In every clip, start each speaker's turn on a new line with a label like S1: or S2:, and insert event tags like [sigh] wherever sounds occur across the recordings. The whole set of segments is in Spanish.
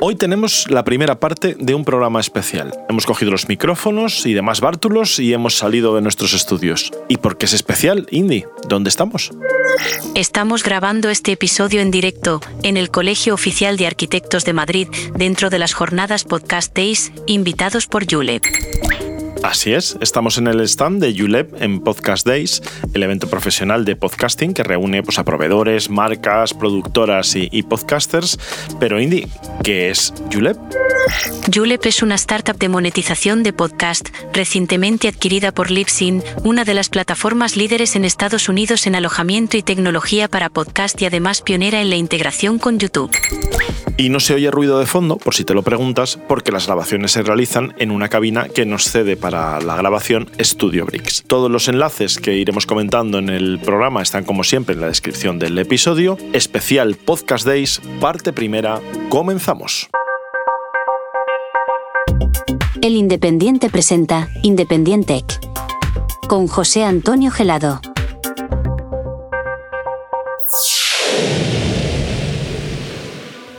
S1: Hoy tenemos la primera parte de un programa especial. Hemos cogido los micrófonos y demás bártulos y hemos salido de nuestros estudios. ¿Y por qué es especial, Indy? ¿Dónde estamos?
S2: Estamos grabando este episodio en directo en el Colegio Oficial de Arquitectos de Madrid dentro de las jornadas Podcast Days invitados por Julep.
S1: Así es, estamos en el stand de ULEP en Podcast Days, el evento profesional de podcasting que reúne pues, a proveedores, marcas, productoras y, podcasters. Pero Indy, ¿qué es ULEP?
S2: Julep es una startup de monetización de podcast recientemente adquirida por Libsyn, una de las plataformas líderes en Estados Unidos en alojamiento y tecnología para podcast y además pionera en la integración con YouTube.
S1: Y no se oye ruido de fondo, por si te lo preguntas, porque las grabaciones se realizan en una cabina que nos cede para la grabación Studio Bricks. Todos los enlaces que iremos comentando en el programa están como siempre en la descripción del episodio. Especial Podcast Days, parte primera, comenzamos.
S2: El Independiente presenta Independiente con José Antonio Gelado.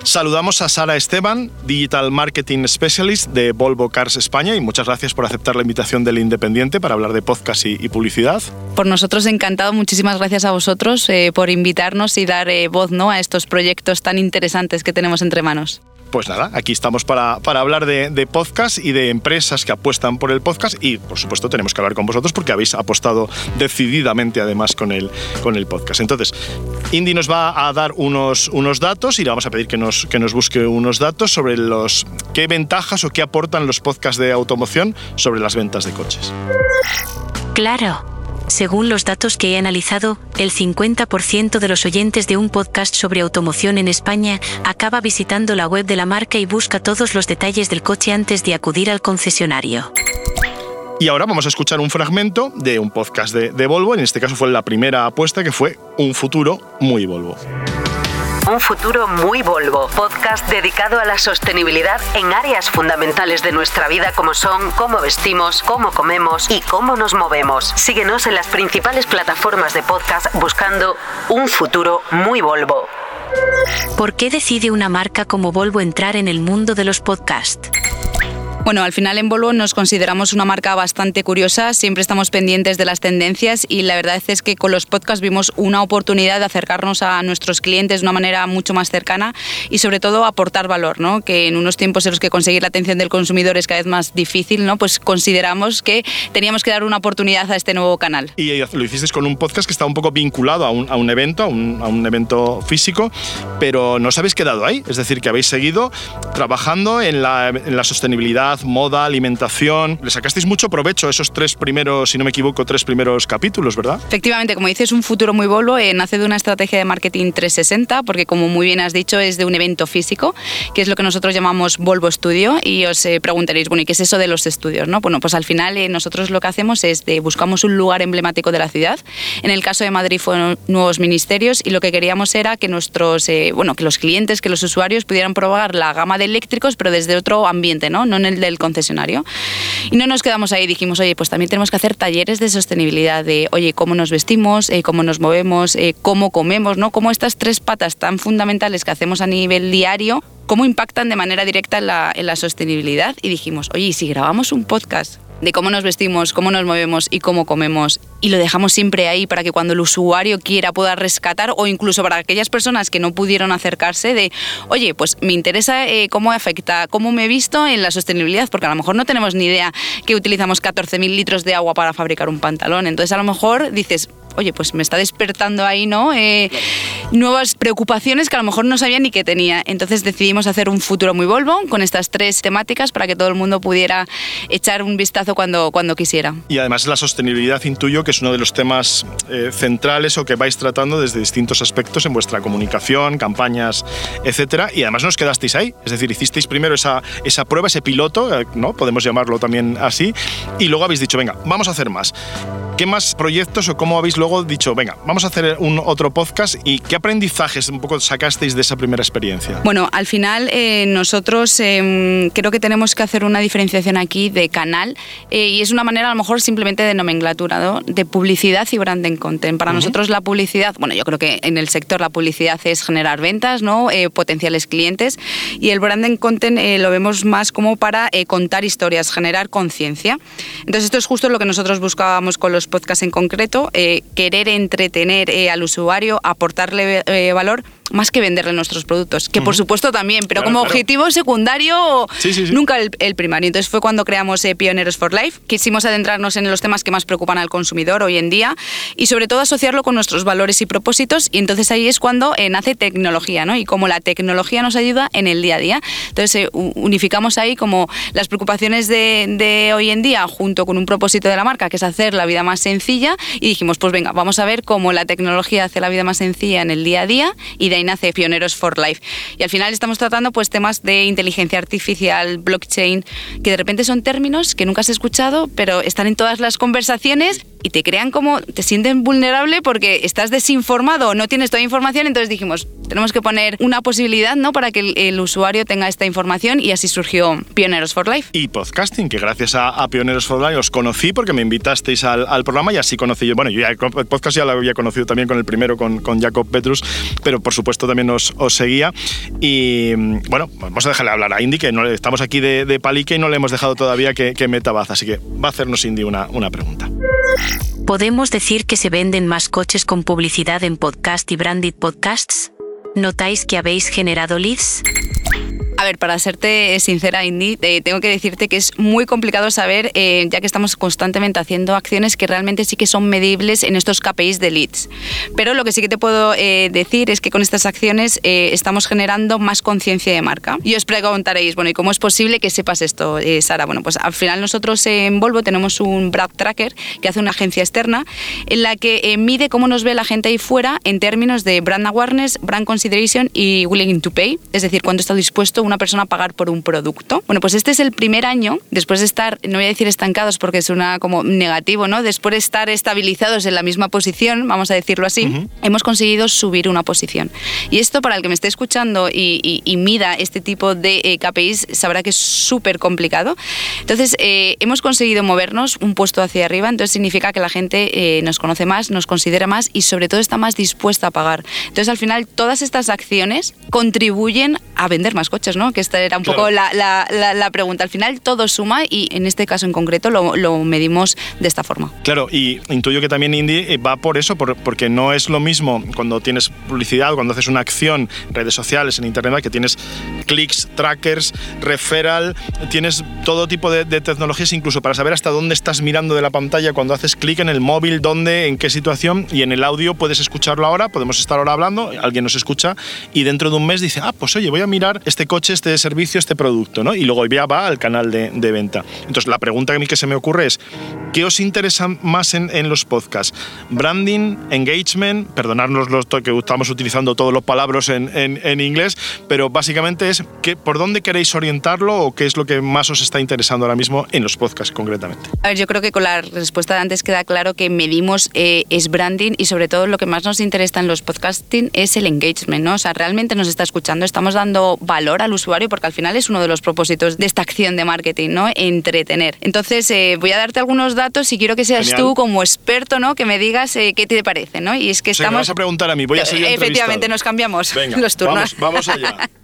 S1: Saludamos a Sara Esteban, Digital Marketing Specialist de Volvo Cars España y muchas gracias por aceptar la invitación del Independiente para hablar de podcast y, publicidad.
S3: Por nosotros encantado, muchísimas gracias a vosotros eh, por invitarnos y dar eh, voz ¿no? a estos proyectos tan interesantes que tenemos entre manos.
S1: Pues nada, aquí estamos para, para hablar de, de, podcast y de empresas que apuestan por el podcast y por supuesto tenemos que hablar con vosotros porque habéis apostado decididamente además con el, con el podcast. Entonces, Indy nos va a dar unos, unos datos y le vamos a pedir que nos, que nos busque unos datos sobre los qué ventajas o qué aportan los podcasts de automoción sobre las ventas de coches.
S2: Claro. Según los datos que he analizado, el 50% de los oyentes de un podcast sobre automoción en España acaba visitando la web de la marca y busca todos los detalles del coche antes de acudir al concesionario.
S1: Y ahora vamos a escuchar un fragmento de un podcast de, de Volvo, en este caso fue la primera apuesta que fue Un futuro muy Volvo.
S4: Un futuro muy Volvo, podcast dedicado a la sostenibilidad en áreas fundamentales de nuestra vida como son cómo vestimos, cómo comemos y cómo nos movemos. Síguenos en las principales plataformas de podcast buscando Un futuro muy Volvo.
S2: ¿Por qué decide una marca como Volvo entrar en el mundo de los podcasts?
S3: Bueno, al final en Volvo nos consideramos una marca bastante curiosa, siempre estamos pendientes de las tendencias y la verdad es que con los podcasts vimos una oportunidad de acercarnos a nuestros clientes de una manera mucho más cercana y sobre todo aportar valor, ¿no? que en unos tiempos en los que conseguir la atención del consumidor es cada vez más difícil, ¿no? pues consideramos que teníamos que dar una oportunidad a este nuevo canal.
S1: Y lo hicisteis con un podcast que está un poco vinculado a un, a un evento, a un, a un evento físico, pero no os habéis quedado ahí, es decir, que habéis seguido trabajando en la, en la sostenibilidad moda, alimentación. Le sacasteis mucho provecho a esos tres primeros, si no me equivoco, tres primeros capítulos, ¿verdad?
S3: Efectivamente, como dices, un futuro muy bolo eh, nace de una estrategia de marketing 360, porque como muy bien has dicho, es de un evento físico, que es lo que nosotros llamamos Volvo Studio, y os eh, preguntaréis, bueno, ¿y qué es eso de los estudios? No? Bueno, pues al final eh, nosotros lo que hacemos es de buscamos un lugar emblemático de la ciudad. En el caso de Madrid fueron nuevos ministerios y lo que queríamos era que nuestros, bueno, que los clientes, que los usuarios pudieran probar la gama de eléctricos, pero desde otro ambiente, ¿no? No en el del concesionario. Y no nos quedamos ahí, dijimos, oye, pues también tenemos que hacer talleres de sostenibilidad, de, oye, cómo nos vestimos, eh, cómo nos movemos, eh, cómo comemos, ¿no? Cómo estas tres patas tan fundamentales que hacemos a nivel diario, cómo impactan de manera directa en la, en la sostenibilidad. Y dijimos, oye, ¿y si grabamos un podcast de cómo nos vestimos, cómo nos movemos y cómo comemos. Y lo dejamos siempre ahí para que cuando el usuario quiera pueda rescatar o incluso para aquellas personas que no pudieron acercarse de, oye, pues me interesa eh, cómo afecta, cómo me he visto en la sostenibilidad, porque a lo mejor no tenemos ni idea que utilizamos 14.000 litros de agua para fabricar un pantalón. Entonces a lo mejor dices, oye, pues me está despertando ahí, ¿no? Eh, nuevas preocupaciones que a lo mejor no sabía ni que tenía. Entonces decidimos hacer un futuro muy Volvo con estas tres temáticas para que todo el mundo pudiera echar un vistazo cuando, cuando quisiera.
S1: Y además la sostenibilidad intuyo que es uno de los temas eh, centrales o que vais tratando desde distintos aspectos en vuestra comunicación, campañas, etcétera. Y además nos quedasteis ahí, es decir, hicisteis primero esa, esa prueba, ese piloto, eh, ¿no? Podemos llamarlo también así, y luego habéis dicho, venga, vamos a hacer más. ¿Qué más proyectos o cómo habéis luego dicho, venga, vamos a hacer un otro podcast y qué aprendizajes un poco sacasteis de esa primera experiencia?
S3: Bueno, al final eh, nosotros eh, creo que tenemos que hacer una diferenciación aquí de canal eh, y es una manera a lo mejor simplemente de nomenclatura, ¿no? de publicidad y branding content. Para nosotros la publicidad, bueno, yo creo que en el sector la publicidad es generar ventas, ¿no? potenciales clientes y el branding content lo vemos más como para contar historias, generar conciencia. Entonces esto es justo lo que nosotros buscábamos con los podcasts en concreto, querer entretener al usuario, aportarle valor más que venderle nuestros productos, que por supuesto también, pero como objetivo secundario nunca el, primario. Entonces fue cuando creamos eh, Pioneros for Life, quisimos adentrarnos en los temas que más preocupan al consumidor hoy en día y sobre todo asociarlo con nuestros valores y propósitos y entonces ahí es cuando eh, nace tecnología, ¿no? Y como la tecnología nos ayuda en el día a día. Entonces eh, unificamos ahí como las preocupaciones de, de hoy en día junto con un propósito de la marca, que es hacer la vida más sencilla y dijimos, pues venga, vamos a ver cómo la tecnología hace la vida más sencilla en el día a día y de ahí nace Pioneros for Life. Y al final estamos tratando pues temas de inteligencia artificial, blockchain, que de repente son términos que nunca has escuchado, pero están en todas las conversaciones y te crean como, te sienten vulnerable porque estás desinformado, no tienes toda información, entonces dijimos, tenemos que poner una posibilidad ¿no? para que el, usuario tenga esta información y así surgió Pioneros for Life.
S1: Y podcasting, que gracias a, Pioneros for Life os conocí porque me invitasteis al, programa y así conocí yo, bueno, yo el podcast ya lo había conocido también con el primero, con, con Jacob Petrus, pero por supuesto también os, os, seguía. Y bueno, vamos a dejarle hablar a Indy, que no, estamos aquí de, de, palique y no le hemos dejado todavía que, que meta baza, así que va a hacernos Indy una, una pregunta.
S2: ¿Podemos decir que se venden más coches con publicidad en podcast y branded podcasts? ¿Notáis que habéis generado leads?
S3: A ver, para serte sincera, Indy, eh, tengo que decirte que es muy complicado saber, eh, ya que estamos constantemente haciendo acciones que realmente sí que son medibles en estos KPIs de leads. Pero lo que sí que te puedo eh, decir es que con estas acciones estamos generando más conciencia de marca. Y os preguntaréis, bueno, ¿y cómo es posible que sepas esto, Sara? Bueno, pues al final nosotros en Volvo tenemos un brand tracker que hace una agencia externa en la que mide cómo nos ve la gente ahí fuera en términos de brand awareness, brand consideration y willing to pay, es decir, cuánto está dispuesto una persona a pagar por un producto. Bueno, pues este es el primer año, después de estar, no voy a decir estancados porque suena como negativo, ¿no? Después de estar estabilizados en la misma posición, vamos a decirlo así, hemos conseguido subir una posición. Y esto para el que me esté escuchando y, mida este tipo de eh, KPIs sabrá que es súper complicado. Entonces, eh, hemos conseguido movernos un puesto hacia arriba, entonces significa que la gente eh, nos conoce más, nos considera más y sobre todo está más dispuesta a pagar. Entonces, al final, todas estas acciones contribuyen a vender más coches, ¿no? Que esta era un poco la, la, pregunta. Al final todo suma y en este caso en concreto lo, lo, medimos de esta forma.
S1: Claro, y intuyo que también Indy eh, va por eso, porque no es lo mismo cuando tienes publicidad, cuando haces una acción, redes sociales, en internet, que tienes clics, trackers, referral, tienes todo tipo de, de tecnologías, incluso para saber hasta dónde estás mirando de la pantalla cuando haces clic en el móvil, dónde, en qué situación, y en el audio puedes escucharlo ahora, podemos estar ahora hablando, alguien nos escucha, y dentro de un mes dice, ah, pues oye, voy a mirar este coche, este servicio, este producto, ¿no? Y luego ya va al canal de, venta. Entonces, la pregunta a mí que se me ocurre es, ¿qué os interesa más en, los podcasts? ¿Branding, engagement? Perdonadnos los que estamos utilizando todos los palabras en, inglés, pero básicamente es por dónde queréis orientarlo o qué es lo que más os está interesando ahora mismo en los podcasts concretamente.
S3: A ver, yo creo que con la respuesta de antes queda claro que medimos eh, es branding y sobre todo lo que más nos interesa en los podcasting es el engagement, ¿no? O sea, realmente nos está escuchando, estamos dando valor al usuario porque al final es uno de los propósitos de esta acción de marketing, ¿no? Entretener. Entonces, eh, voy a darte algunos datos y quiero que seas tú como experto, ¿no? Que me digas eh, qué te parece, ¿no?
S1: Y es que estamos... me vas a preguntar a mí, voy a seguir
S3: Efectivamente, nos cambiamos los turnos.
S1: Vamos, vamos allá. [laughs]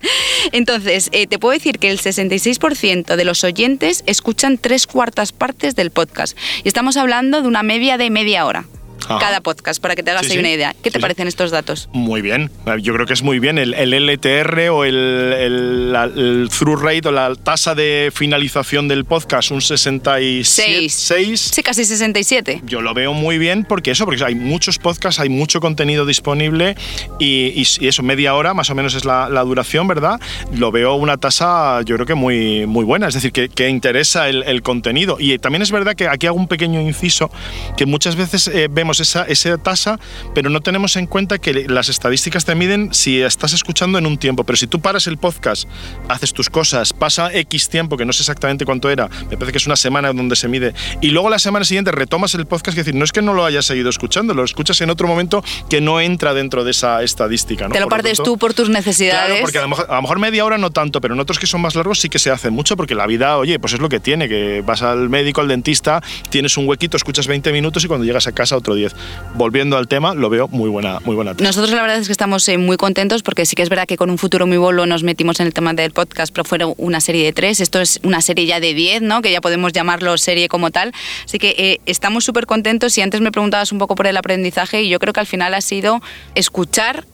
S3: Entonces, eh, te puedo decir que el 66% de los oyentes escuchan tres cuartas partes del podcast. Y estamos hablando de una media de media hora cada podcast, para que te hagas una idea. ¿Qué te parecen estos datos?
S1: Muy bien, yo creo que es muy bien. El, LTR o el, el, through rate o la tasa de finalización del podcast, un 66.
S3: Sí, casi 67.
S1: Yo lo veo muy bien porque eso, porque hay muchos podcasts, hay mucho contenido disponible y, eso, media hora más o menos es la, duración, ¿verdad? Lo veo una tasa, yo creo que muy, muy buena, es decir, que, que interesa el, contenido. Y también es verdad que aquí hago un pequeño inciso, que muchas veces eh, vemos tenemos esa, esa tasa, pero no tenemos en cuenta que las estadísticas te miden si estás escuchando en un tiempo. Pero si tú paras el podcast, haces tus cosas, pasa X tiempo, que no sé exactamente cuánto era, me parece que es una semana donde se mide, y luego la semana siguiente retomas el podcast, es decir, no es que no lo hayas seguido escuchando, lo escuchas en otro momento que no entra dentro de esa estadística. ¿no?
S3: Te lo partes tú por tus necesidades.
S1: Claro, porque a lo, mejor, a lo, mejor, media hora no tanto, pero en otros que son más largos sí que se hace mucho, porque la vida, oye, pues es lo que tiene, que vas al médico, al dentista, tienes un huequito, escuchas 20 minutos y cuando llegas a casa otro 10. Volviendo al tema, lo veo muy buena, muy buena.
S3: Nosotros la verdad es que estamos eh, muy contentos porque sí que es verdad que con un futuro muy bolo nos metimos en el tema del podcast, pero fueron una serie de tres, esto es una serie ya de 10, ¿no? Que ya podemos llamarlo serie como tal. Así que eh, estamos súper contentos y antes me preguntabas un poco por el aprendizaje y yo creo que al final ha sido escuchar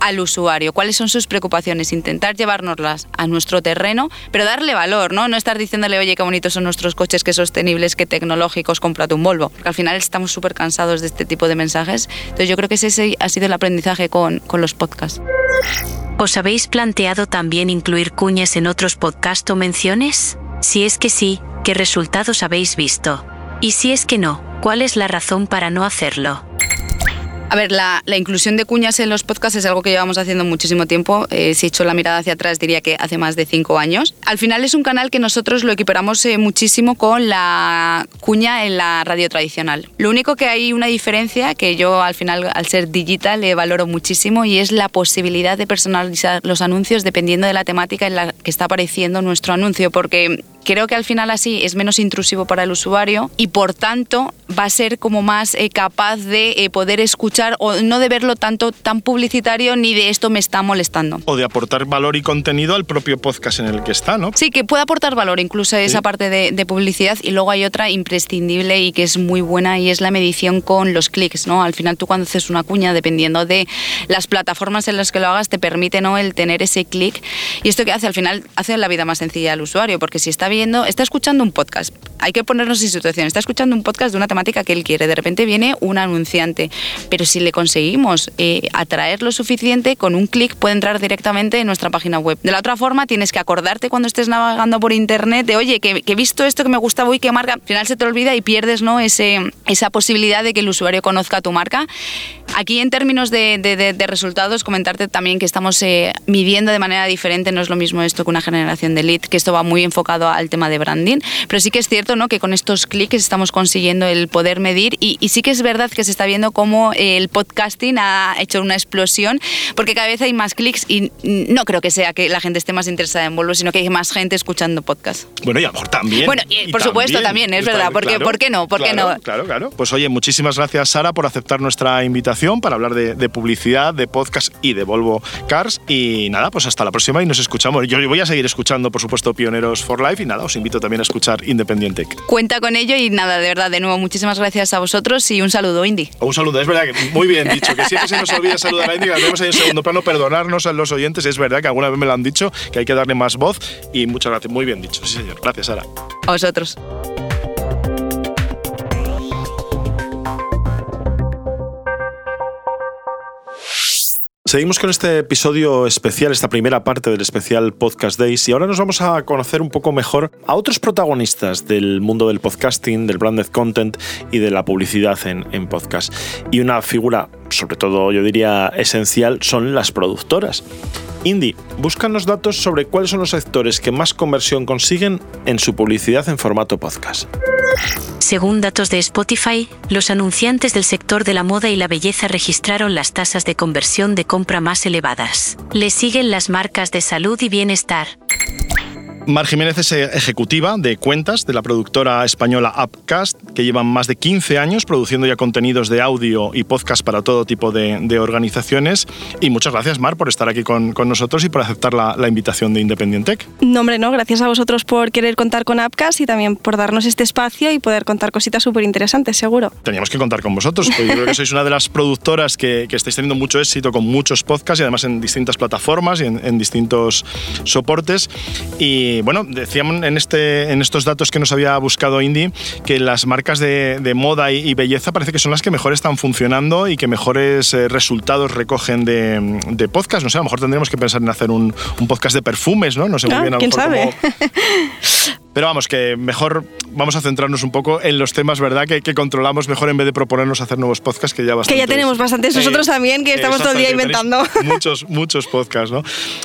S3: Al usuario, cuáles son sus preocupaciones, intentar llevárnoslas a nuestro terreno, pero darle valor, ¿no? No estar diciéndole, oye, qué bonitos son nuestros coches, qué sostenibles, qué tecnológicos, cómprate un Volvo. Porque al final estamos súper cansados de este tipo de mensajes. Entonces yo creo que ese ha sido el aprendizaje con, con los podcasts.
S2: ¿Os habéis planteado también incluir cuñas en otros podcasts o menciones? Si es que sí, ¿qué resultados habéis visto? Y si es que no, ¿cuál es la razón para no hacerlo?
S3: A ver, la, inclusión de cuñas en los podcasts es algo que llevamos haciendo muchísimo tiempo. Eh, si echo la mirada hacia atrás, diría que hace más de cinco años. Al final es un canal que nosotros lo equiparamos eh, muchísimo con la cuña en la radio tradicional. Lo único que hay una diferencia que yo al final, al ser digital, le valoro muchísimo y es la posibilidad de personalizar los anuncios dependiendo de la temática en la que está apareciendo nuestro anuncio. Porque creo que al final así es menos intrusivo para el usuario y por tanto va a ser como más eh, capaz de eh, poder escuchar o no de verlo tanto tan publicitario ni de esto me está molestando.
S1: O de aportar valor y contenido al propio podcast en el que está, ¿no?
S3: Sí, que puede aportar valor incluso esa parte de, de, publicidad y luego hay otra imprescindible y que es muy buena y es la medición con los clics, ¿no? Al final tú cuando haces una cuña, dependiendo de las plataformas en las que lo hagas, te permite, ¿no? El tener ese clic y esto que hace al final hace la vida más sencilla al usuario porque si está viendo, está escuchando un podcast, hay que ponernos en situación, está escuchando un podcast de una temática que él quiere, de repente viene un anunciante, pero si le conseguimos eh, atraer lo suficiente, con un clic puede entrar directamente en nuestra página web. De la otra forma, tienes que acordarte cuando estés navegando por internet de, oye, que he visto esto que me gustaba y que marca, al final se te olvida y pierdes ¿no? Ese, esa posibilidad de que el usuario conozca tu marca. Aquí en términos de, de, de, de resultados, comentarte también que estamos eh, midiendo de manera diferente, no es lo mismo esto que una generación de lead, que esto va muy enfocado al tema de branding, pero sí que es cierto ¿no? que con estos clics estamos consiguiendo el poder medir y, y, sí que es verdad que se está viendo cómo el podcasting ha hecho una explosión, porque cada vez hay más clics y no creo que sea que la gente esté más interesada en Volvo, sino que hay más gente escuchando podcast.
S1: Bueno, y a mejor también.
S3: Bueno, y, por supuesto también, es verdad, porque
S1: claro,
S3: ¿por qué no? ¿Por
S1: claro,
S3: qué no?
S1: Claro, claro. Pues oye, muchísimas gracias Sara por aceptar nuestra invitación para hablar de, de, publicidad, de podcast y de Volvo Cars. Y nada, pues hasta la próxima y nos escuchamos. Yo voy a seguir escuchando, por supuesto, Pioneros for Life y nada, os invito también a escuchar Independiente.
S3: Cuenta con ello y nada, de verdad, de nuevo, muchísimas gracias a vosotros y un saludo, Indy.
S1: Un saludo, es verdad que muy bien dicho, que siempre se nos olvida saludar a Indy, que ahí en segundo plano, perdonarnos a los oyentes, es verdad que alguna vez me lo han dicho, que hay que darle más voz y muchas gracias, muy bien dicho, sí señor. Gracias, Sara.
S3: A vosotros.
S1: Seguimos con este episodio especial, esta primera parte del especial Podcast Days, y ahora nos vamos a conocer un poco mejor a otros protagonistas del mundo del podcasting, del branded content y de la publicidad en, en podcast. Y una figura, sobre todo yo diría esencial, son las productoras. Indy, buscan los datos sobre cuáles son los sectores que más conversión consiguen en su publicidad en formato podcast.
S2: Según datos de Spotify, los anunciantes del sector de la moda y la belleza registraron las tasas de conversión de compra más elevadas. Le siguen las marcas de salud y bienestar.
S1: Mar Jiménez es ejecutiva de cuentas de la productora española Upcast, que llevan más de 15 años produciendo ya contenidos de audio y podcast para todo tipo de, de organizaciones. Y muchas gracias, Mar, por estar aquí con, con nosotros y por aceptar la, la, invitación de Independent Tech.
S5: No, hombre, no. Gracias a vosotros por querer contar con Upcast y también por darnos este espacio y poder contar cositas súper interesantes, seguro.
S1: Teníamos que contar con vosotros. Yo creo que sois una de las productoras que, que, estáis teniendo mucho éxito con muchos podcasts y además en distintas plataformas y en, en distintos soportes. Y bueno, decíamos en, este, en estos datos que nos había buscado Indy que las marcas de, de moda y, y, belleza parece que son las que mejor están funcionando y que mejores eh, resultados recogen de, de, podcast. No sé, a lo mejor tendríamos que pensar en hacer un, un podcast de perfumes, ¿no? No sé muy
S5: ah,
S1: bien. A
S5: ¿Quién sabe?
S1: Cómo... [laughs] Pero vamos, que mejor vamos a centrarnos un poco en los temas, ¿verdad? Que, que controlamos mejor en vez de proponernos hacer nuevos podcasts, que ya bastante.
S5: Que ya tenemos bastantes nosotros también, que estamos todo el día inventando. [laughs]
S1: Muchos, muchos podcasts, ¿no?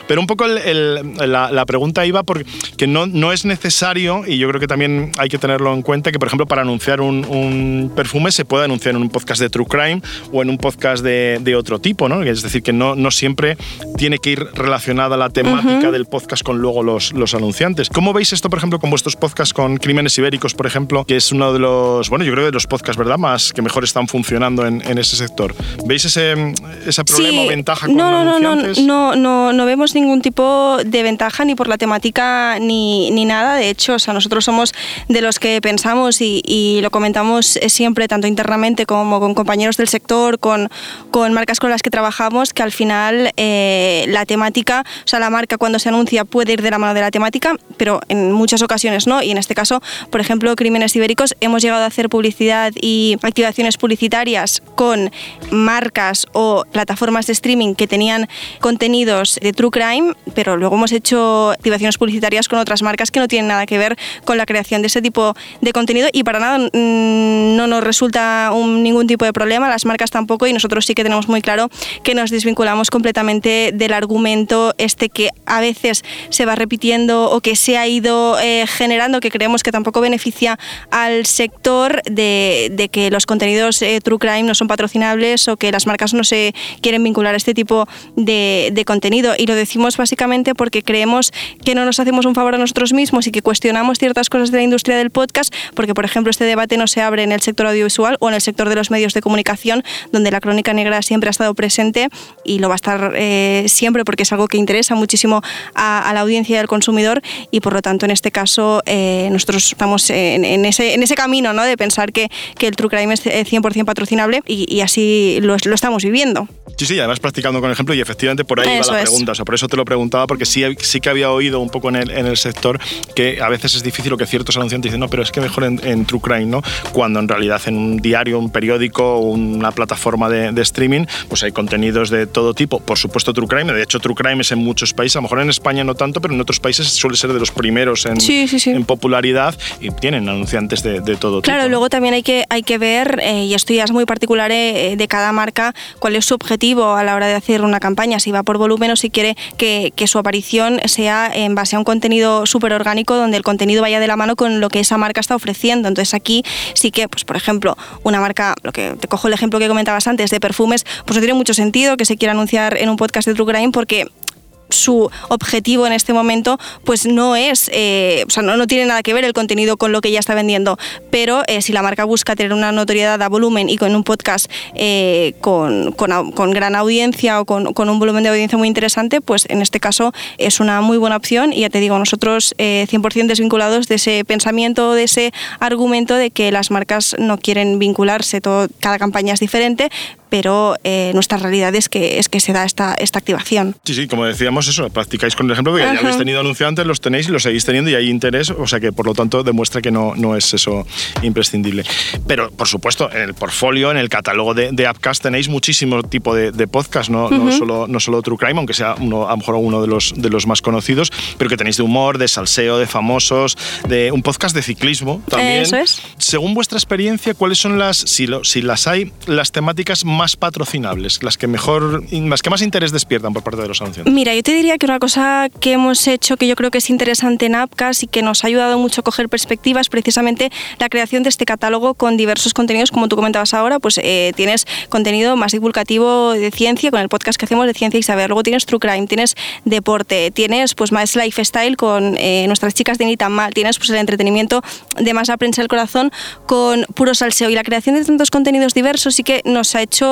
S1: Pero un poco la, pregunta iba porque no, no es necesario, y yo creo que también hay que tenerlo en cuenta, que por ejemplo para anunciar un, perfume se puede anunciar en un podcast de True Crime o en un podcast de, de otro tipo, ¿no? Es decir, que no, no siempre tiene que ir relacionada la temática del podcast con luego los, los anunciantes. ¿Cómo veis esto, por ejemplo, con vuestros podcasts con Crímenes Ibéricos, por ejemplo, que es uno de los, bueno, yo creo de los podcasts, ¿verdad?, más que mejor están funcionando en, en ese sector. ¿Veis ese, ese problema o ventaja con
S5: no,
S1: no,
S5: no, no, no, no, vemos ningún tipo de ventaja ni por la temática ni, ni nada. De hecho, o sea, nosotros somos de los que pensamos y, y lo comentamos siempre, tanto internamente como con compañeros del sector, con, con marcas con las que trabajamos, que al final eh, la temática, o sea, la marca cuando se anuncia puede ir de la mano de la temática, pero en muchas Y en este caso, por ejemplo, Crímenes Ibéricos, hemos llegado a hacer publicidad y activaciones publicitarias con marcas o plataformas de streaming que tenían contenidos de True Crime, pero luego hemos hecho activaciones publicitarias con otras marcas que no tienen nada que ver con la creación de ese tipo de contenido. Y para nada mm, no nos resulta ningún tipo de problema, las marcas tampoco y nosotros sí que tenemos muy claro que nos desvinculamos completamente del argumento este que a veces se va repitiendo o que se ha ido eh, generando, que creemos que tampoco beneficia al sector de, que los contenidos eh, True Crime no son patrocinables o que las marcas no se quieren vincular a este tipo de, contenido. Y lo decimos básicamente porque creemos que no nos hacemos un favor a nosotros mismos y que cuestionamos ciertas cosas de la industria del podcast, porque por ejemplo este debate no se abre en el sector audiovisual o en el sector de los medios de comunicación, donde la crónica negra siempre ha estado presente y lo va a estar eh, siempre porque es algo que interesa muchísimo a, la audiencia y al consumidor y por lo tanto en este caso eh, nosotros estamos en, ese, en ese camino ¿no? de pensar que, que el True Crime es 100% patrocinable y, así lo, lo, estamos viviendo.
S1: Sí, sí, además practicando con ejemplo y efectivamente por ahí va la pregunta, o sea, por eso te lo preguntaba porque sí, sí que había oído un poco en el, en el sector que a veces es difícil o que ciertos anunciantes dicen, no, pero es que mejor en, True Crime, ¿no? Cuando en realidad en un diario, un periódico, una plataforma de, de streaming, pues hay contenidos de todo tipo. Por supuesto, True Crime. De hecho, True Crime es en muchos países. A lo mejor en España no tanto, pero en otros países suele ser de los primeros en, en popularidad y tienen anunciantes de, todo
S5: tipo. Claro, luego también hay que, hay que ver, eh, y esto ya es muy particular eh, de cada marca, cuál es su objetivo a la hora de hacer una campaña, si va por volumen o si quiere que, su aparición sea en base a un contenido súper orgánico donde el contenido vaya de la mano con lo que esa marca está ofreciendo. Entonces aquí sí que, pues por ejemplo, una marca, lo que te cojo el ejemplo que comentabas antes de perfumes, pues no tiene mucho sentido que se quiera anunciar en un podcast de True Crime porque su objetivo en este momento pues no es, eh, o sea, no, no, tiene nada que ver el contenido con lo que ya está vendiendo, pero eh, si la marca busca tener una notoriedad a volumen y con un podcast eh, con, con, con, gran audiencia o con, con, un volumen de audiencia muy interesante, pues en este caso es una muy buena opción. Y ya te digo, nosotros 100% desvinculados de ese pensamiento, de ese argumento de que las marcas no quieren vincularse, todo, cada campaña es diferente, pero eh, nuestra realidad es que, es que se da esta, esta activación.
S1: Sí, sí, como decíamos, eso, practicáis con el ejemplo de que ya habéis tenido anunciantes, los tenéis y los seguís teniendo y hay interés, o sea que por lo tanto demuestra que no, no es eso imprescindible. Pero por supuesto, en el portfolio, en el catálogo de, de Appcast tenéis muchísimo tipo de, de podcast, no, no, solo, no solo True Crime, aunque sea uno, a lo mejor uno de los, de los más conocidos, pero que tenéis de humor, de salseo, de famosos, de un podcast de ciclismo también.
S5: Eso es.
S1: Según vuestra experiencia, ¿cuáles son las, si, lo, si las hay, las temáticas más más patrocinables, las que mejor, las que más interés despiertan por parte de los anunciantes?
S5: Mira, yo te diría que una cosa que hemos hecho que yo creo que es interesante en Appcast y que nos ha ayudado mucho a coger perspectivas, precisamente la creación de este catálogo con diversos contenidos, como tú comentabas ahora, pues eh, tienes contenido más divulgativo de ciencia con el podcast que hacemos de ciencia y saber, luego tienes True Crime, tienes deporte, tienes pues más lifestyle con eh, nuestras chicas de Ni tan mal, tienes pues el entretenimiento de más a prensa del corazón con puro salseo y la creación de tantos contenidos diversos sí que nos ha hecho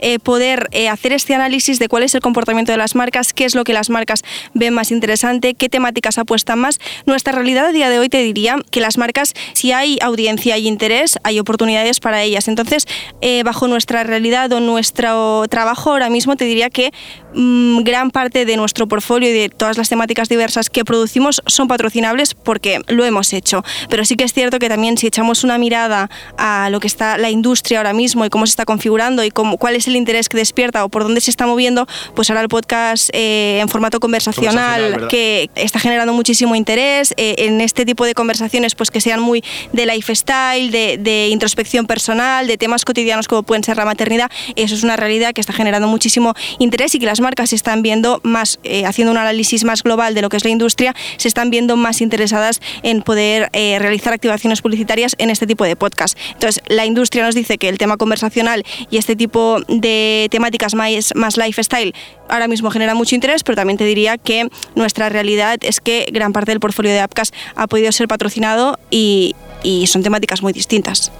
S5: eh, poder eh, hacer este análisis de cuál es el comportamiento de las marcas, qué es lo que las marcas ven más interesante, qué temáticas apuestan más. Nuestra realidad a día de hoy te diría que las marcas, si hay audiencia y interés, hay oportunidades para ellas. Entonces, eh, bajo nuestra realidad o nuestro trabajo ahora mismo, te diría que mm, gran parte de nuestro portfolio y de todas las temáticas diversas que producimos son patrocinables porque lo hemos hecho. Pero sí que es cierto que también si echamos una mirada a lo que está la industria ahora mismo y cómo se está configurando y cómo, cuál es el interés que despierta o por dónde se está moviendo, pues ahora el podcast eh, en formato conversacional,
S1: Conversacional,
S5: que está generando muchísimo interés eh, en este tipo de conversaciones, pues que sean muy de lifestyle, de, de introspección personal, de temas cotidianos como pueden ser la maternidad. Eso es una realidad que está generando muchísimo interés y que las marcas se están viendo más, eh, haciendo un análisis más global de lo que es la industria, se están viendo más interesadas en poder eh, realizar activaciones publicitarias en este tipo de podcast. Entonces, la industria nos dice que el tema conversacional y este tipo de temáticas más, más lifestyle ahora mismo genera mucho interés, pero también te diría que nuestra realidad es que gran parte del portfolio de Appcast ha podido ser patrocinado y, y son temáticas muy distintas.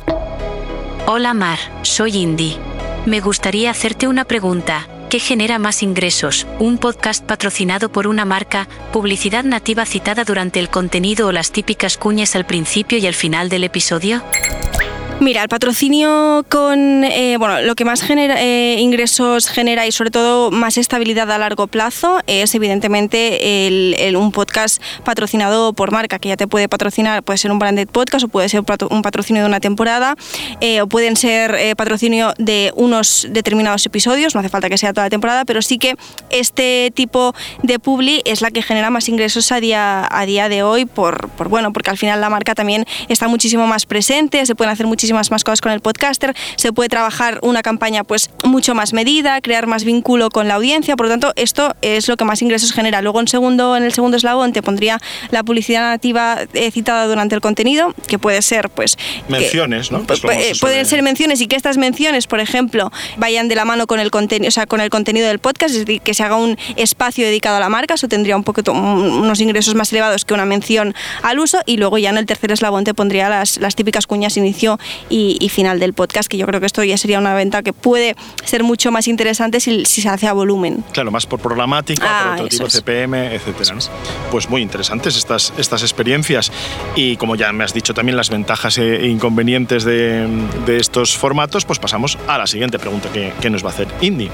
S2: Hola Mar, soy Indy. Me gustaría hacerte una pregunta. ¿Qué genera más ingresos? ¿Un podcast patrocinado por una marca, publicidad nativa citada durante el contenido o las típicas cuñas al principio y al final del episodio?
S5: Mira, el patrocinio con, eh, bueno, lo que más genera, eh, ingresos genera y sobre todo más estabilidad a largo plazo es evidentemente el, un podcast patrocinado por marca, que ya te puede patrocinar, puede ser un branded podcast o puede ser un patro- un patrocinio de una temporada, eh, o pueden ser patrocinio de unos determinados episodios, no hace falta que sea toda la temporada, pero sí que este tipo de publi es la que genera más ingresos a día, a día de hoy, por, por, bueno, porque al final la marca también está muchísimo más presente, se pueden hacer muchísimas más cosas con el podcaster, se puede trabajar una campaña pues mucho más medida, crear más vínculo con la audiencia, por lo tanto esto es lo que más ingresos genera. Luego en segundo en el segundo eslabón te pondría la publicidad nativa eh, citada durante el contenido, que puede ser pues que-
S1: Menciones, ¿no? Pues
S5: eh,
S1: se
S5: pueden
S1: suele-
S5: ser menciones. Y que estas menciones, por ejemplo, vayan de la mano con el contenido, o sea, con el contenido del podcast, es decir, que se haga un espacio dedicado a la marca, eso tendría un poquito un- unos ingresos más elevados que una mención al uso. Y luego ya en el tercer eslabón te pondría las, las típicas cuñas inicio y, y final del podcast, que yo creo que esto ya sería una venta que puede ser mucho más interesante si, si se hace a volumen.
S1: Claro, más por programática,
S5: Ah,
S1: por otro
S5: eso
S1: tipo,
S5: es.
S1: CPM, etcétera. ¿no? Pues muy interesantes estas, estas experiencias. Y como ya me has dicho también las ventajas e inconvenientes de, de estos formatos, pues pasamos a la siguiente pregunta que, que nos va a hacer Indy.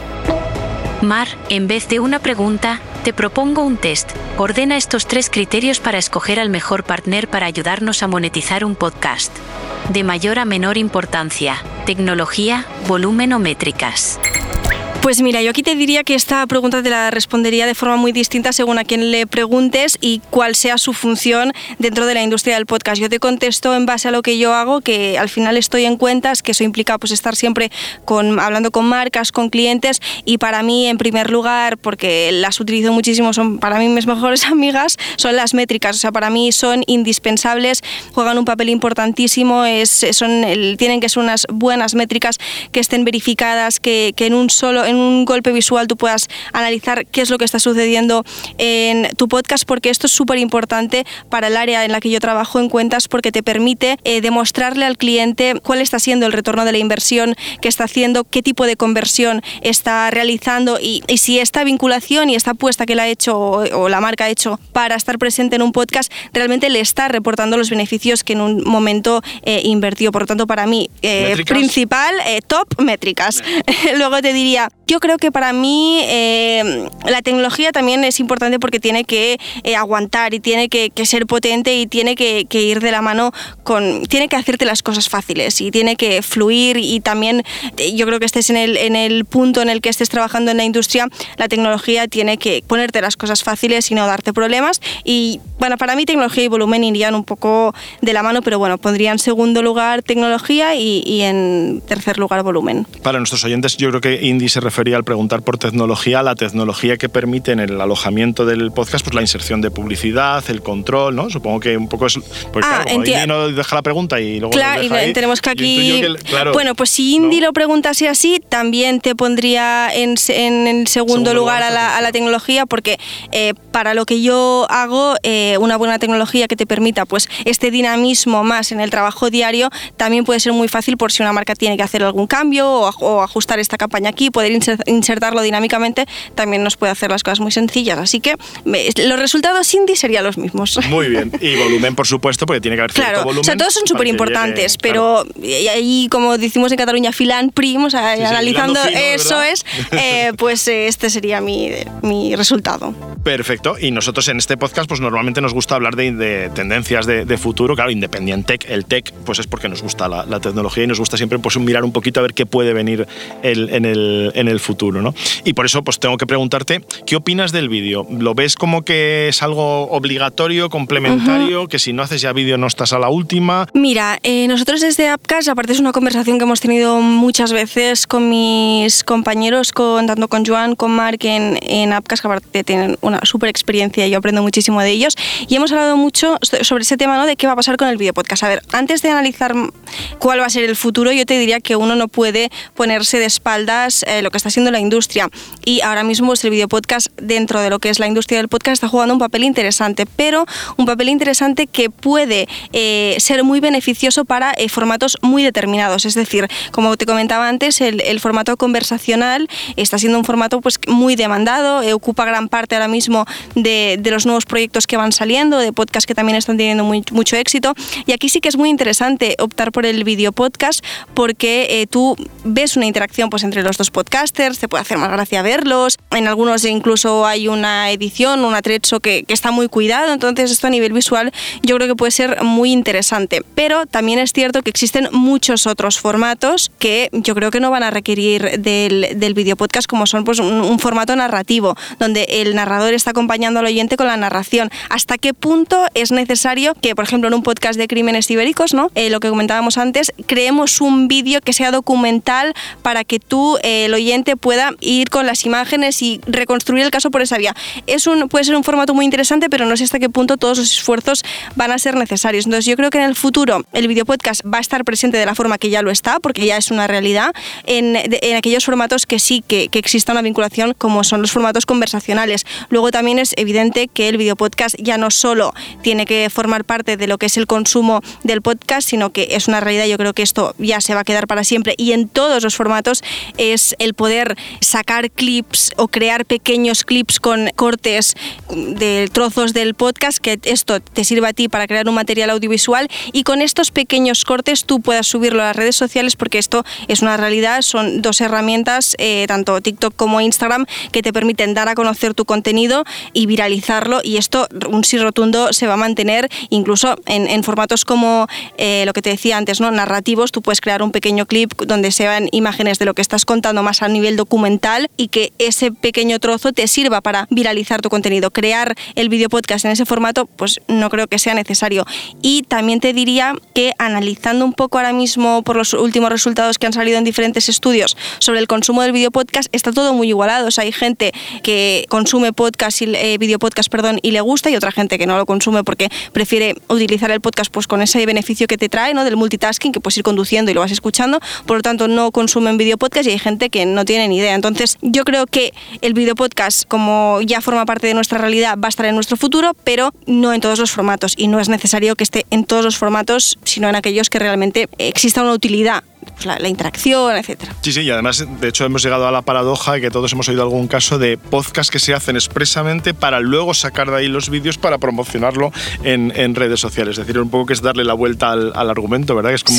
S2: Mar, en vez de una pregunta, te propongo un test. Ordena estos tres criterios para escoger al mejor partner para ayudarnos a monetizar un podcast. De mayor a menor importancia, tecnología, volumen o métricas.
S5: Pues mira, yo aquí te diría que esta pregunta te la respondería de forma muy distinta según a quien le preguntes y cuál sea su función dentro de la industria del podcast. Yo te contesto en base a lo que yo hago, que al final estoy en cuentas, que eso implica pues estar siempre con, hablando con marcas, con clientes y para mí en primer lugar, porque las utilizo muchísimo, son para mí mis mejores [laughs] amigas, son las métricas. O sea, para mí son indispensables, juegan un papel importantísimo, son tienen que ser unas buenas métricas que estén verificadas, que en un solo, en un golpe visual tú puedas analizar qué es lo que está sucediendo en tu podcast, porque esto es súper importante para el área en la que yo trabajo en cuentas, porque te permite eh, demostrarle al cliente cuál está siendo el retorno de la inversión que está haciendo, qué tipo de conversión está realizando y, y si esta vinculación y esta apuesta que la ha hecho o, o la marca ha hecho para estar presente en un podcast realmente le está reportando los beneficios que en un momento eh, invertió. Por lo tanto, para mí, eh, principal, eh, top métricas. [laughs] Luego te diría, yo creo que para mí eh, la tecnología también es importante porque tiene que eh, aguantar y tiene que, que ser potente y tiene que, que ir de la mano con. tiene que hacerte las cosas fáciles y tiene que fluir y también eh, yo creo que estés en el, en el punto en el que estés trabajando en la industria, la tecnología tiene que ponerte las cosas fáciles y no darte problemas. Y bueno, para mí tecnología y volumen irían un poco de la mano, pero bueno, pondría en segundo lugar tecnología y, y en tercer lugar volumen.
S1: Para nuestros oyentes, yo creo que Indy se refería al preguntar por tecnología, la tecnología que permite en el alojamiento del podcast, pues la inserción de publicidad, el control, ¿no? Supongo que un poco es. Porque
S5: Ah,
S1: claro, Indy no deja la pregunta y luego.
S5: Claro, y
S1: ahí,
S5: tenemos que aquí...
S1: intuyo que, claro,
S5: bueno, pues si Indy
S1: ¿no?
S5: lo preguntase así, también te pondría en, en segundo,
S1: Segundo
S5: lugar,
S1: lugar,
S5: a, la, a la tecnología, porque eh, para lo que yo hago, eh, una buena tecnología que te permita pues este dinamismo más en el trabajo diario, también puede ser muy fácil por si una marca tiene que hacer algún cambio o, o ajustar esta campaña aquí, poder insertarlo dinámicamente, también nos puede hacer las cosas muy sencillas. Así que los resultados Indy serían los mismos.
S1: Muy bien. Y volumen, por supuesto, porque tiene que haber cierto
S5: Claro,
S1: volumen.
S5: o sea, todos son súper importantes,
S1: claro.
S5: pero y ahí, como decimos en Cataluña, filan prim, o sea,
S1: sí,
S5: analizando
S1: fino,
S5: eso
S1: ¿verdad?
S5: es, eh, [laughs] pues eh, este sería mi, mi resultado.
S1: Perfecto. Y nosotros en este podcast, pues normalmente nos gusta hablar de, tendencias de, futuro, claro, independiente el tech, pues es porque nos gusta la, tecnología y nos gusta siempre pues, mirar un poquito a ver qué puede venir en, el, en el futuro, ¿no? Y por eso pues tengo que preguntarte, ¿qué opinas del vídeo? ¿Lo ves como que es algo obligatorio, complementario, que si no haces ya vídeo no estás a la última?
S5: Mira, eh, nosotros desde Appcast, aparte es una conversación que hemos tenido muchas veces con mis compañeros, con, tanto con Joan, con Mark en, en Appcast, que aparte tienen una súper experiencia y yo aprendo muchísimo de ellos, y hemos hablado mucho sobre ese tema, ¿no? De qué va a pasar con el video podcast. A ver, antes de analizar cuál va a ser el futuro, yo te diría que uno no puede ponerse de espaldas eh, lo que está haciendo la industria. Y ahora mismo el video podcast dentro de lo que es la industria del podcast está jugando un papel interesante, pero un papel interesante que puede eh, ser muy beneficioso para eh, formatos muy determinados. Es decir, como te comentaba antes, el, formato conversacional está siendo un formato pues, muy demandado, ocupa gran parte ahora mismo de, los nuevos proyectos que van saliendo, de podcasts que también están teniendo mucho éxito. Y aquí sí que es muy interesante optar por el video podcast porque eh, tú ves una interacción pues, entre los dos podcasters, te puede hacer más gracia verlos. En algunos incluso hay una edición, un atrecho que, está muy cuidado. Entonces, esto a nivel visual yo creo que puede ser muy interesante. Pero también es cierto que existen muchos otros formatos que yo creo que no van a requerir del, del video podcast, como son pues, un, formato narrativo, donde el narrador está acompañando al oyente con la narración. ¿Hasta qué punto es necesario que, por ejemplo, en un podcast de crímenes ibéricos, ¿no? Eh, lo que comentábamos antes, creemos un vídeo que sea documental para que tú, eh, el oyente, pueda ir con las imágenes y reconstruir el caso por esa vía? Es un, puede ser un formato muy interesante, pero no sé hasta qué punto todos los esfuerzos van a ser necesarios. Entonces, yo creo que en el futuro el video podcast va a estar presente de la forma que ya lo está, porque ya es una realidad, en, en aquellos formatos que sí que, que, exista una vinculación, como son los formatos conversacionales. Luego también es evidente que el video podcast ya no solo tiene que formar parte de lo que es el consumo del podcast, sino que es una realidad, yo creo que esto ya se va a quedar para siempre y en todos los formatos es el poder sacar clips o crear pequeños clips con cortes de trozos del podcast, que esto te sirva a ti para crear un material audiovisual y con estos pequeños cortes tú puedas subirlo a las redes sociales porque esto es una realidad, son dos herramientas, eh, tanto TikTok como Instagram, que te permiten dar a conocer tu contenido y viralizarlo y esto, un sí rotundo, se va a mantener incluso en, formatos como eh, lo que te decía antes, ¿no? narrativos, tú puedes crear un pequeño clip donde se vean imágenes de lo que estás contando más a nivel documental y que ese pequeño trozo te sirva para viralizar tu contenido. Crear el video podcast en ese formato, pues no creo que sea necesario. Y también te diría que analizando un poco ahora mismo por los últimos resultados que han salido en diferentes estudios sobre el consumo del video podcast, está todo muy igualado. O sea, hay gente que consume podcast y eh, video podcast, perdón, y le gusta y otra gente que no lo consume porque prefiere utilizar el podcast pues con ese beneficio que te trae, ¿no? Del multitasking, que puedes ir conduciendo y lo vas escuchando. Por lo tanto, no consumen video podcast y hay gente que no tiene ni idea. Entonces, yo creo que el video podcast, como ya forma parte de nuestra realidad, va a estar en nuestro futuro, pero no en todos los formatos. Y no es necesario que esté en todos los formatos, sino en aquellos que realmente exista una utilidad pues, la, interacción, etcétera.
S1: Sí, sí, y además, de hecho, hemos llegado a la paradoja de que todos hemos oído algún caso de podcast que se hacen expresamente para luego sacar de ahí los vídeos para promocionarlo en, en redes sociales. Es decir, un poco que es darle la vuelta al, al argumento, ¿verdad? Que es como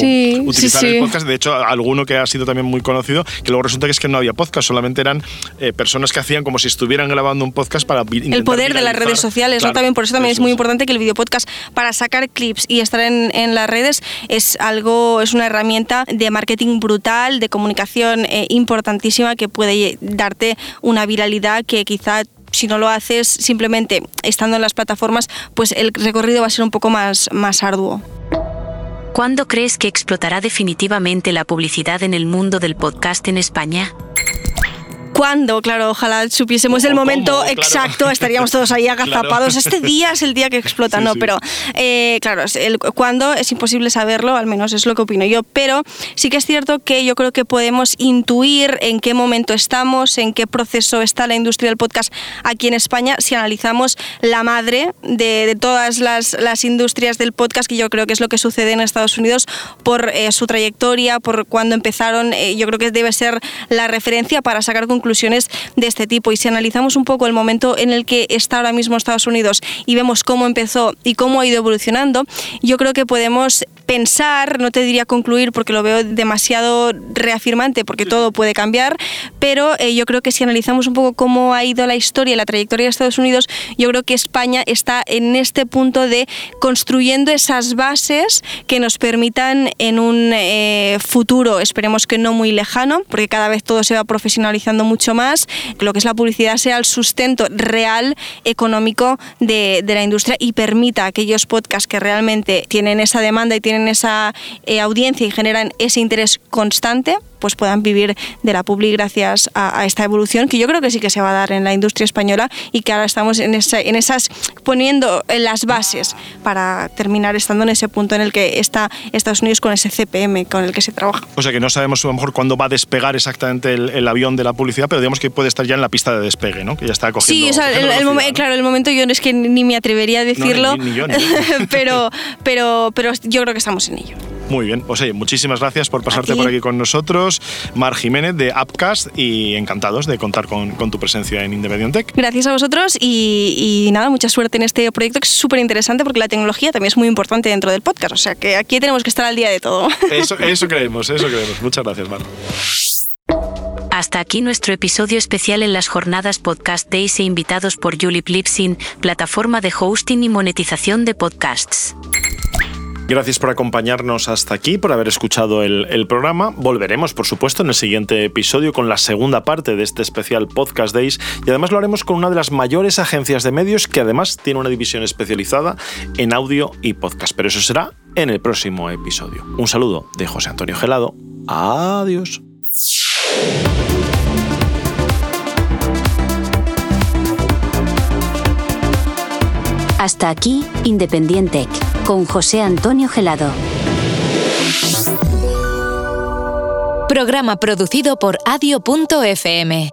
S1: utilizar el podcast. De hecho, alguno que ha sido también muy conocido, que luego resulta que es que no había podcast, solamente eran eh, personas que hacían como si estuvieran grabando un podcast para
S5: El poder de las redes sociales, ¿no? También por eso también es muy importante que el video podcast para sacar clips y estar en, en las redes es algo, es una herramienta de marketing brutal, de comunicación eh, importantísima que puede darte una viralidad que quizá si no lo haces simplemente estando en las plataformas, pues el recorrido va a ser un poco más, más arduo.
S2: ¿Cuándo crees que explotará definitivamente la publicidad en el mundo del podcast en España?
S5: ¿Cuándo? Claro, ojalá supiésemos el momento exacto, estaríamos todos ahí [laughs] agazapados. Este día es el día que explota, [laughs] ¿no? Pero, eh, claro, el cuándo es imposible saberlo, al menos es lo que opino yo. Pero sí que es cierto que yo creo que podemos intuir en qué momento estamos, en qué proceso está la industria del podcast aquí en España, si analizamos la madre de, todas las, las, industrias del podcast, que yo creo que es lo que sucede en Estados Unidos por eh, su trayectoria, por cuando empezaron. Eh, yo creo que debe ser la referencia para sacar conclusiones conclusiones de este tipo. Y si analizamos un poco el momento en el que está ahora mismo Estados Unidos y vemos cómo empezó y cómo ha ido evolucionando, yo creo que podemos pensar, no te diría concluir porque lo veo demasiado reafirmante porque todo puede cambiar, pero eh, yo creo que si analizamos un poco cómo ha ido la historia y la trayectoria de Estados Unidos, yo creo que España está en este punto de construyendo esas bases que nos permitan en un eh, futuro, esperemos que no muy lejano, porque cada vez todo se va profesionalizando mucho más, que lo que es la publicidad sea el sustento real económico de, de la industria y permita a aquellos podcasts que realmente tienen esa demanda y tienen tienen esa eh, audiencia y generan ese interés constante, pues puedan vivir de la publi gracias a, esta evolución que yo creo que sí que se va a dar en la industria española y que ahora estamos en, en esas poniendo las bases para terminar estando en ese punto en el que está Estados Unidos con ese CPM con el que se trabaja.
S1: O sea que no sabemos a lo mejor cuándo va a despegar exactamente el, avión de la publicidad, pero digamos que puede estar ya en la pista de despegue, ¿no? Que ya está cogiendo.
S5: Sí, o sea, el, claro, el momento yo es que ni me atrevería a decirlo, [laughs] pero, pero, pero yo creo que estamos en ello.
S1: Muy bien, pues oye, muchísimas gracias por pasarte por aquí con nosotros, Mar Jiménez de Appcast y encantados de contar con, tu presencia en Independiente.
S5: Gracias a vosotros y, nada, mucha suerte en este proyecto que es súper interesante porque la tecnología también es muy importante dentro del podcast, o sea que aquí tenemos que estar al día de todo.
S1: Eso, eso creemos, eso creemos. Muchas gracias, Mar.
S2: Hasta aquí nuestro episodio especial en las jornadas Podcast Days e invitados por Julie Plipsin, plataforma de hosting y monetización de podcasts.
S1: Gracias por acompañarnos hasta aquí, por haber escuchado el, programa. Volveremos, por supuesto, en el siguiente episodio con la segunda parte de este especial Podcast Days y además lo haremos con una de las mayores agencias de medios que además tiene una división especializada en audio y podcast. Pero eso será en el próximo episodio. Un saludo de José Antonio Gelado. Adiós.
S2: Hasta aquí, Independiente con José Antonio Gelado. Programa producido por adio.fm.